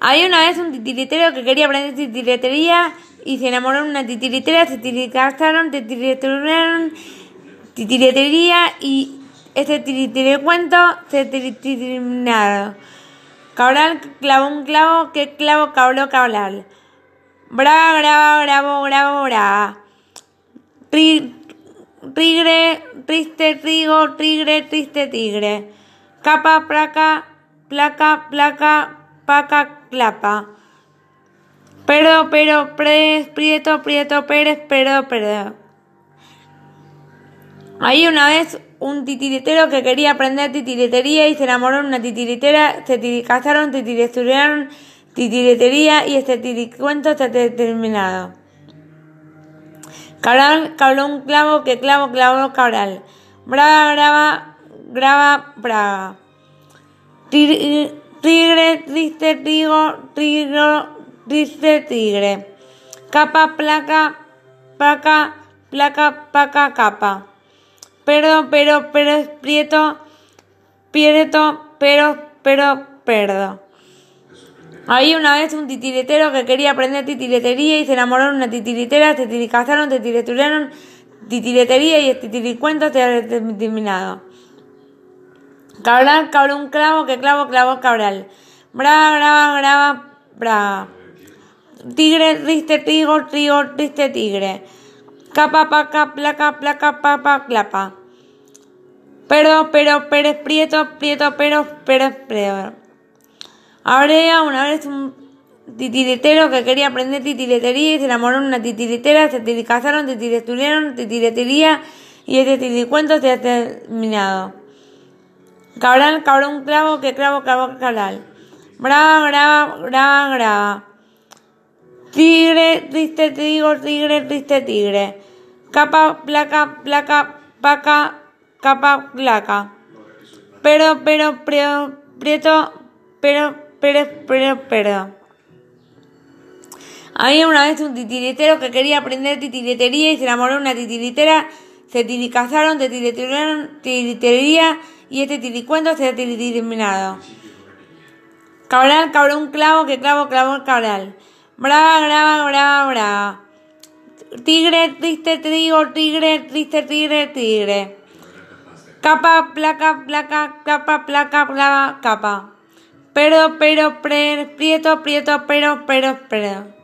Hay una vez un titiritero que quería aprender titiritería y se enamoró de una titiritera, se titiritaron, titiritaron, titiritería y este tiritiricuento se tiritinaron. Cabral clavó un clavo, que clavo cabló cabral. Brava, brava, bravo, bravo, brava. Tigre, triste trigo, tigre, triste tigre. Capa, placa, placa, placa, paca, clapa. Pero, pero, pres, prieto, prieto, pérez, pero, pero. Ahí una vez un titiritero que quería aprender titiritería y se enamoró de una titiritera, se casaron, titirituraron titiritería y este tiricuento está determinado. Cabral cabló un clavo que clavo clavó cabral. Brava, grava, grava, brava. Tigre, triste, trigo, trigo, triste, tigre. Capa, placa, placa, placa, paca, capa. Pero, pero, pero, prieto, prieto, pero, pero, perdo. Hay una vez un titiritero que quería aprender titiritería y se enamoró de una titiritera, se titiricazaron, titirituraron, titiritería y el titiricuento se ha determinado. Cabral cabró un clavo que clavo clavó cabral. Brava, brava, brava, brava. Tigre, triste, trigo, trigo, triste, tigre. Capa, paca, placa, placa, papa, clapa. Pero, pero, Pérez, prieto, prieto, pero, Pérez, pero. Habría una vez un titiritero que quería aprender titiritería y se enamoró de una titiritera, se casaron, titiriturieron, titiritería y este titiricuento se ha terminado. Cabral cabrón clavo que clavo clavo cabral. Brava, brava, brava, brava. Tigre, triste, trigo, tigre, triste, tigre. Capa, placa, placa, paca, capa, placa. Pero, pero, pero, prieto, pero, pero, pero, pero. Había una vez un titiritero que quería aprender titiritería y se enamoró de una titiritera. Se tiricazaron, se tirituraron, titiritería y este tiricuento se ha terminado. Cabral cabró un clavo que clavo clavó el cabral. Brava, brava, brava, brava. Tigre, triste, trigo, tigre, triste, tigre, tigre. Capa, placa, placa, capa, placa, placa, capa. Pero, pero, pre, prieto, prieto, pero, pero, pero.